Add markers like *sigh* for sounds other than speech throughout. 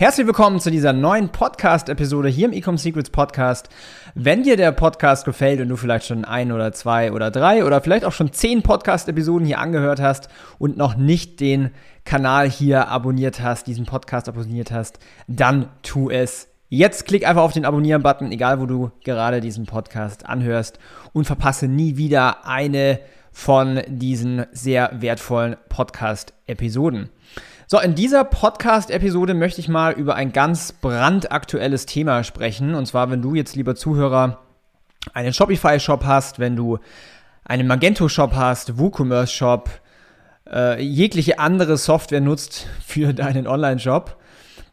Herzlich willkommen zu dieser neuen Podcast-Episode hier im Ecom Secrets Podcast. Wenn dir der Podcast gefällt und du vielleicht schon ein oder zwei oder drei oder vielleicht auch schon zehn Podcast-Episoden hier angehört hast und noch nicht den Kanal hier abonniert hast, diesen Podcast abonniert hast, dann tu es Jetzt klick einfach auf den Abonnieren-Button, egal wo du gerade diesen Podcast anhörst und verpasse nie wieder eine von diesen sehr wertvollen Podcast-Episoden. So, in dieser Podcast-Episode möchte ich mal über ein ganz brandaktuelles Thema sprechen. Und zwar, wenn du jetzt, lieber Zuhörer, einen Shopify-Shop hast, wenn du einen Magento-Shop hast, WooCommerce-Shop, äh, jegliche andere Software nutzt für deinen Online-Shop,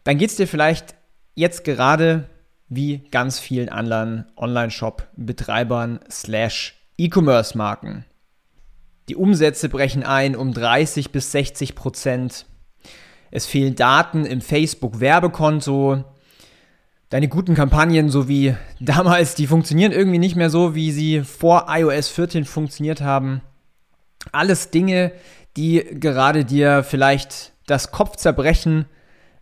dann geht es dir vielleicht jetzt gerade wie ganz vielen anderen Online-Shop-Betreibern slash E-Commerce-Marken. Die Umsätze brechen ein um 30 bis 60 Prozent. Es fehlen Daten im Facebook-Werbekonto. Deine guten Kampagnen, so wie *laughs* damals, die funktionieren irgendwie nicht mehr so, wie sie vor iOS 14 funktioniert haben. Alles Dinge, die gerade dir vielleicht das Kopfzerbrechen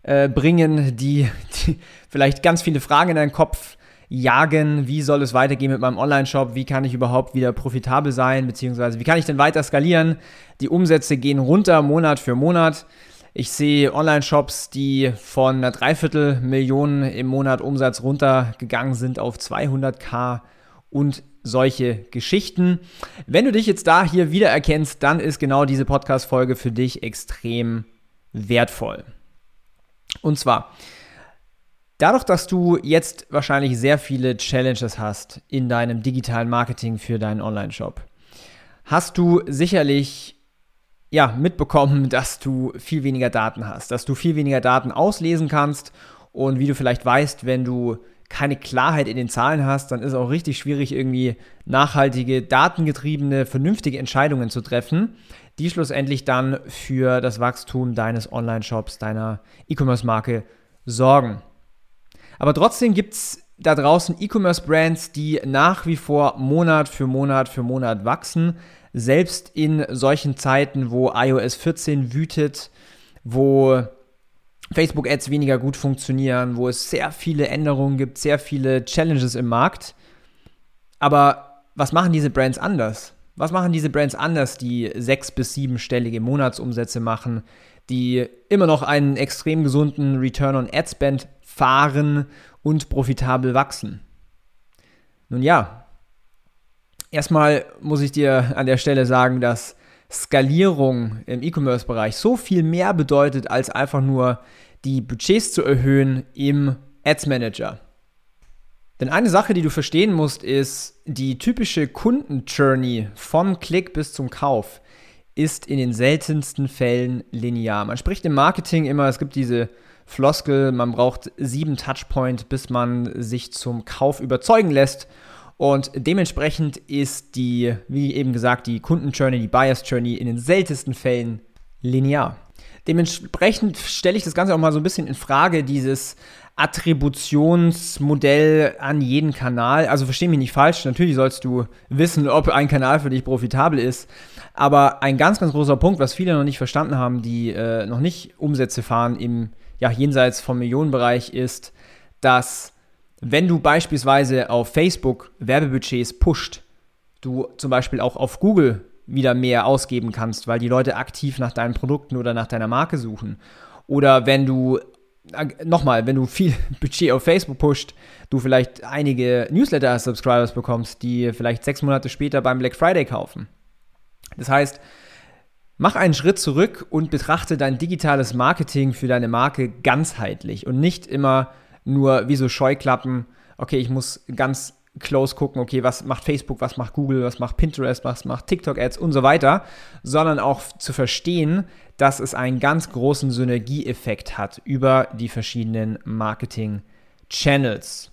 äh, bringen, die, *laughs* die vielleicht ganz viele Fragen in deinen Kopf jagen. Wie soll es weitergehen mit meinem Online-Shop? Wie kann ich überhaupt wieder profitabel sein? Beziehungsweise wie kann ich denn weiter skalieren? Die Umsätze gehen runter Monat für Monat. Ich sehe Online-Shops, die von einer Dreiviertelmillion im Monat Umsatz runtergegangen sind auf 200k und solche Geschichten. Wenn du dich jetzt da hier wiedererkennst, dann ist genau diese Podcast-Folge für dich extrem wertvoll. Und zwar, dadurch, dass du jetzt wahrscheinlich sehr viele Challenges hast in deinem digitalen Marketing für deinen Online-Shop, hast du sicherlich ja, mitbekommen, *laughs* dass du viel weniger Daten hast, dass du viel weniger Daten auslesen kannst und wie du vielleicht weißt, wenn du keine Klarheit in den Zahlen hast, dann ist es auch richtig schwierig, irgendwie nachhaltige, datengetriebene, vernünftige Entscheidungen zu treffen, die schlussendlich dann für das Wachstum deines Online-Shops, deiner E-Commerce-Marke sorgen. Aber trotzdem gibt es da draußen E-Commerce-Brands, die nach wie vor Monat für Monat für Monat wachsen, selbst in solchen Zeiten, wo iOS 14 wütet, wo Facebook-Ads weniger gut funktionieren, wo es sehr viele Änderungen gibt, sehr viele Challenges im Markt. Aber was machen diese Brands anders? Was machen diese Brands anders, die sechs- bis siebenstellige Monatsumsätze machen, die immer noch einen extrem gesunden Return on Ad Spend fahren und profitabel wachsen? Nun ja, Erstmal muss ich dir an der Stelle sagen, dass Skalierung im E-Commerce-Bereich so viel mehr bedeutet, als einfach nur die Budgets zu erhöhen im Ads Manager. Denn eine Sache, die du verstehen musst, ist, die typische Kundenjourney vom Klick bis zum Kauf ist in den seltensten Fällen linear. Man spricht im Marketing immer, es gibt diese Floskel, man braucht sieben Touchpoints, bis man sich zum Kauf überzeugen lässt. Und dementsprechend ist die, wie eben gesagt, die Kundenjourney, die Buyers Journey in den seltensten Fällen linear. Dementsprechend stelle ich das Ganze auch mal so ein bisschen in Frage, dieses Attributionsmodell an jeden Kanal. Also verstehe mich nicht falsch, natürlich sollst du wissen, ob ein Kanal für dich profitabel ist. Aber ein ganz, ganz großer Punkt, was viele noch nicht verstanden haben, die äh, noch nicht Umsätze fahren im ja, jenseits vom Millionenbereich, ist, dass wenn du beispielsweise auf Facebook Werbebudgets pusht, du zum Beispiel auch auf Google wieder mehr ausgeben kannst, weil die Leute aktiv nach deinen Produkten oder nach deiner Marke suchen. Oder wenn du, äh, nochmal, wenn du viel *laughs* Budget auf Facebook pusht, du vielleicht einige Newsletter-Subscribers bekommst, die vielleicht sechs Monate später beim Black Friday kaufen. Das heißt, mach einen Schritt zurück und betrachte dein digitales Marketing für deine Marke ganzheitlich und nicht immer nur wie so Scheuklappen, okay, ich muss ganz close gucken, okay, was macht Facebook, was macht Google, was macht Pinterest, was macht TikTok-Ads und so weiter, sondern auch zu verstehen, dass es einen ganz großen Synergieeffekt hat über die verschiedenen Marketing-Channels.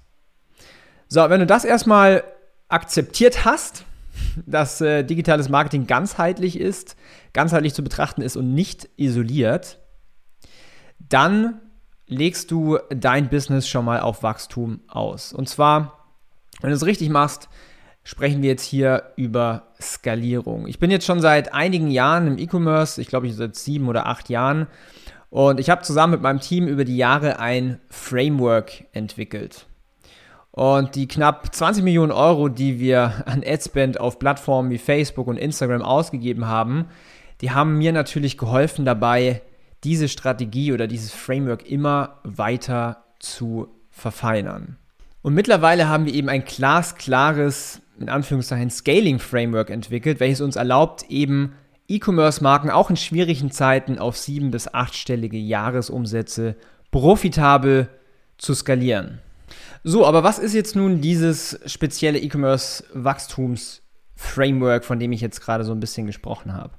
So, wenn du das erstmal akzeptiert hast, *laughs* dass äh, digitales Marketing ganzheitlich ist, ganzheitlich zu betrachten ist und nicht isoliert, dann legst du dein Business schon mal auf Wachstum aus. Und zwar, wenn du es richtig machst, sprechen wir jetzt hier über Skalierung. Ich bin jetzt schon seit einigen Jahren im E-Commerce, ich glaube, ich seit sieben oder acht Jahren. Und ich habe zusammen mit meinem Team über die Jahre ein Framework entwickelt. Und die knapp 20 Millionen Euro, die wir an Adspend auf Plattformen wie Facebook und Instagram ausgegeben haben, die haben mir natürlich geholfen dabei, diese Strategie oder dieses Framework immer weiter zu verfeinern. Und mittlerweile haben wir eben ein glasklares, in Anführungszeichen, Scaling-Framework entwickelt, welches uns erlaubt, eben E-Commerce-Marken auch in schwierigen Zeiten auf sieben- bis achtstellige Jahresumsätze profitabel zu skalieren. So, aber was ist jetzt nun dieses spezielle E-Commerce-Wachstums-Framework, von dem ich jetzt gerade so ein bisschen gesprochen habe?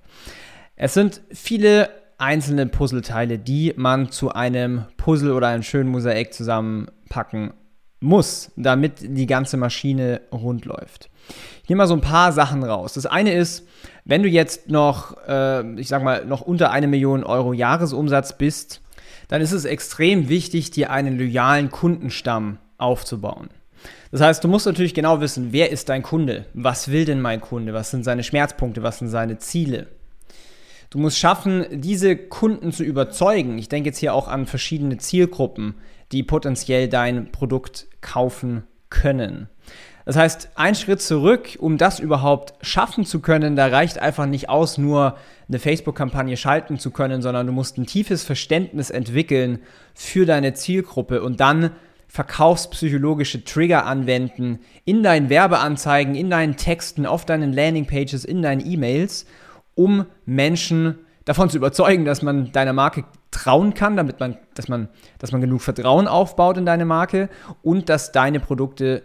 Es sind viele einzelne Puzzleteile, die man zu einem Puzzle oder einem schönen Mosaik zusammenpacken muss, damit die ganze Maschine rund läuft. Ich nehme mal so ein paar Sachen raus. Das eine ist, wenn du jetzt noch, äh, ich sag mal, noch unter eine Million Euro Jahresumsatz bist, dann ist es extrem wichtig, dir einen loyalen Kundenstamm aufzubauen. Das heißt, du musst natürlich genau wissen, wer ist dein Kunde? Was will denn mein Kunde? Was sind seine Schmerzpunkte? Was sind seine Ziele? Du musst schaffen, diese Kunden zu überzeugen. Ich denke jetzt hier auch an verschiedene Zielgruppen, die potenziell dein Produkt kaufen können. Das heißt, ein Schritt zurück, um das überhaupt schaffen zu können, da reicht einfach nicht aus, nur eine Facebook-Kampagne schalten zu können, sondern du musst ein tiefes Verständnis entwickeln für deine Zielgruppe und dann verkaufspsychologische Trigger anwenden in deinen Werbeanzeigen, in deinen Texten, auf deinen Landingpages, in deinen E-Mails, um Menschen davon zu überzeugen, dass man deiner Marke trauen kann, damit man, dass man, dass man genug Vertrauen aufbaut in deine Marke und dass deine Produkte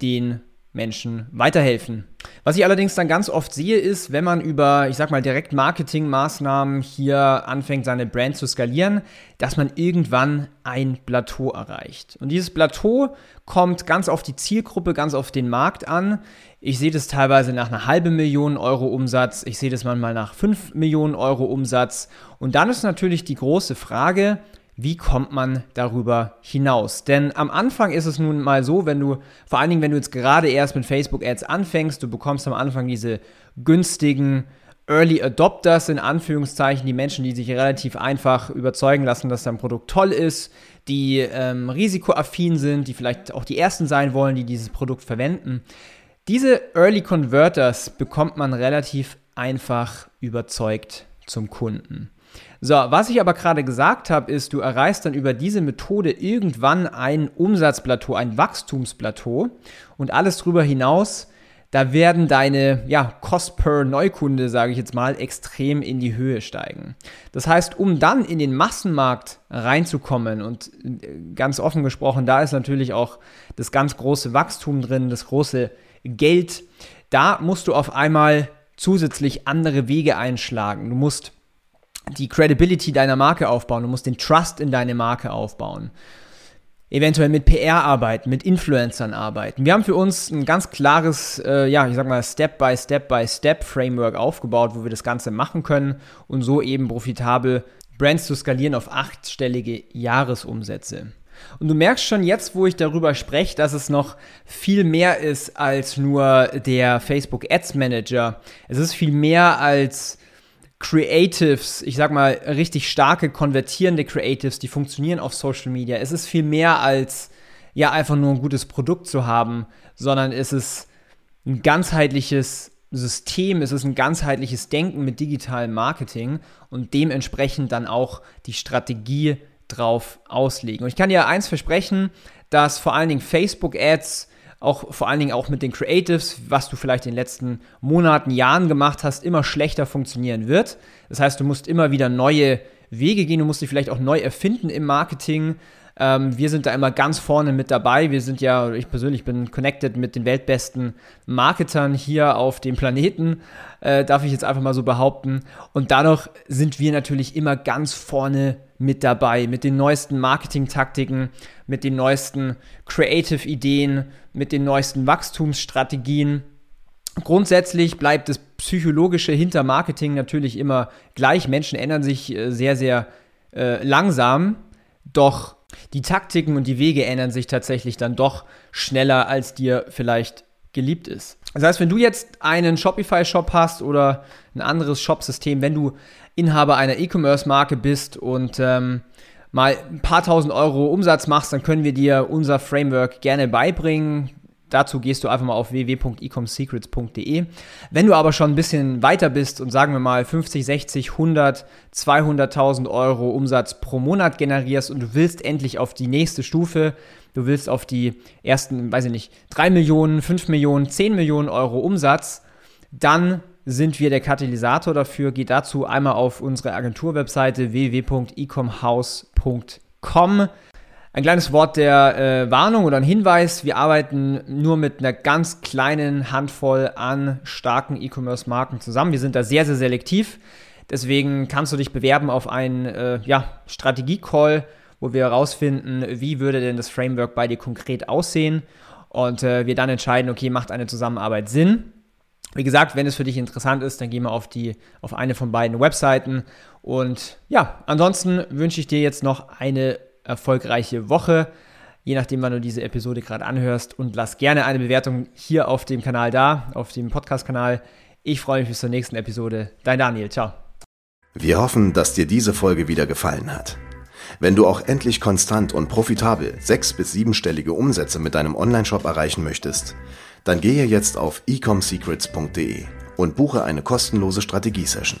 den Menschen weiterhelfen. Was ich allerdings dann ganz oft sehe, ist, wenn man über, ich sag mal, Direkt-Marketing-Maßnahmen hier anfängt, seine Brand zu skalieren, dass man irgendwann ein Plateau erreicht. Und dieses Plateau kommt ganz auf die Zielgruppe, ganz auf den Markt an. Ich sehe das teilweise nach einer halben Million Euro Umsatz, ich sehe das manchmal nach fünf Millionen Euro Umsatz. Und dann ist natürlich die große Frage, wie kommt man darüber hinaus? Denn am Anfang ist es nun mal so, wenn du, vor allen Dingen, wenn du jetzt gerade erst mit Facebook Ads anfängst, du bekommst am Anfang diese günstigen Early Adopters, in Anführungszeichen, die Menschen, die sich relativ einfach überzeugen lassen, dass dein Produkt toll ist, die ähm, risikoaffin sind, die vielleicht auch die Ersten sein wollen, die dieses Produkt verwenden. Diese Early Converters bekommt man relativ einfach überzeugt zum Kunden. So, was ich aber gerade gesagt habe, ist, du erreichst dann über diese Methode irgendwann ein Umsatzplateau, ein Wachstumsplateau und alles darüber hinaus, da werden deine ja, Cost per Neukunde, sage ich jetzt mal, extrem in die Höhe steigen. Das heißt, um dann in den Massenmarkt reinzukommen und äh, ganz offen gesprochen, da ist natürlich auch das ganz große Wachstum drin, das große Geld, da musst du auf einmal zusätzlich andere Wege einschlagen. Du musst die Credibility deiner Marke aufbauen, du musst den Trust in deine Marke aufbauen. Eventuell mit PR arbeiten, mit Influencern arbeiten. Wir haben für uns ein ganz klares, äh, ja, ich sag mal, Step-by-Step-by-Step-Framework aufgebaut, wo wir das Ganze machen können und so eben profitabel Brands zu skalieren auf achtstellige Jahresumsätze. Und du merkst schon jetzt, wo ich darüber spreche, dass es noch viel mehr ist als nur der Facebook Ads Manager. Es ist viel mehr als Creatives, ich sag mal, richtig starke, konvertierende Creatives, die funktionieren auf Social Media. Es ist viel mehr als ja einfach nur ein gutes Produkt zu haben, sondern es ist ein ganzheitliches System, es ist ein ganzheitliches Denken mit digitalem Marketing und dementsprechend dann auch die Strategie drauf auslegen. Und ich kann dir eins versprechen, dass vor allen Dingen Facebook Ads auch vor allen Dingen auch mit den Creatives, was du vielleicht in den letzten Monaten, Jahren gemacht hast, immer schlechter funktionieren wird. Das heißt, du musst immer wieder neue Wege gehen, du musst dich vielleicht auch neu erfinden im Marketing. Ähm, wir sind da immer ganz vorne mit dabei. Wir sind ja, ich persönlich bin connected mit den weltbesten Marketern hier auf dem Planeten, äh, darf ich jetzt einfach mal so behaupten. Und dadurch sind wir natürlich immer ganz vorne mit dabei, mit den neuesten Marketing-Taktiken, mit den neuesten Creative-Ideen, mit den neuesten Wachstumsstrategien. Grundsätzlich bleibt das Psychologische hinter Marketing natürlich immer gleich. Menschen ändern sich äh, sehr, sehr äh, langsam, doch die Taktiken und die Wege ändern sich tatsächlich dann doch schneller, als dir vielleicht geliebt ist. Das heißt, wenn du jetzt einen Shopify-Shop hast oder ein anderes Shop-System, wenn du Inhaber einer E-Commerce-Marke bist und ähm, mal ein paar tausend Euro Umsatz machst, dann können wir dir unser Framework gerne beibringen. Dazu gehst du einfach mal auf www.ecomsecrets.de. Wenn du aber schon ein bisschen weiter bist und sagen wir mal 50, 60, 100, 200.000 Euro Umsatz pro Monat generierst und du willst endlich auf die nächste Stufe, du willst auf die ersten, weiß ich nicht, 3 Millionen, 5 Millionen, 10 Millionen Euro Umsatz, dann sind wir der Katalysator dafür. Geh dazu einmal auf unsere Agenturwebseite www.ecomhouse.com. Ein kleines Wort der äh, Warnung oder ein Hinweis. Wir arbeiten nur mit einer ganz kleinen Handvoll an starken E-Commerce-Marken zusammen. Wir sind da sehr, sehr selektiv. Deswegen kannst du dich bewerben auf einen äh, ja, Strategie-Call, wo wir herausfinden, wie würde denn das Framework bei dir konkret aussehen und äh, wir dann entscheiden, okay, macht eine Zusammenarbeit Sinn. Wie gesagt, wenn es für dich interessant ist, dann geh mal auf, die, auf eine von beiden Webseiten. Und ja, ansonsten wünsche ich dir jetzt noch eine erfolgreiche Woche, je nachdem, wann du diese Episode gerade anhörst. Und lass gerne eine Bewertung hier auf dem Kanal da, auf dem Podcast-Kanal. Ich freue mich bis zur nächsten Episode. Dein Daniel, ciao. Wir hoffen, dass dir diese Folge wieder gefallen hat. Wenn du auch endlich konstant und profitabel sechs- bis siebenstellige Umsätze mit deinem Onlineshop erreichen möchtest, dann gehe jetzt auf ecomsecrets.de und buche eine kostenlose Strategiesession.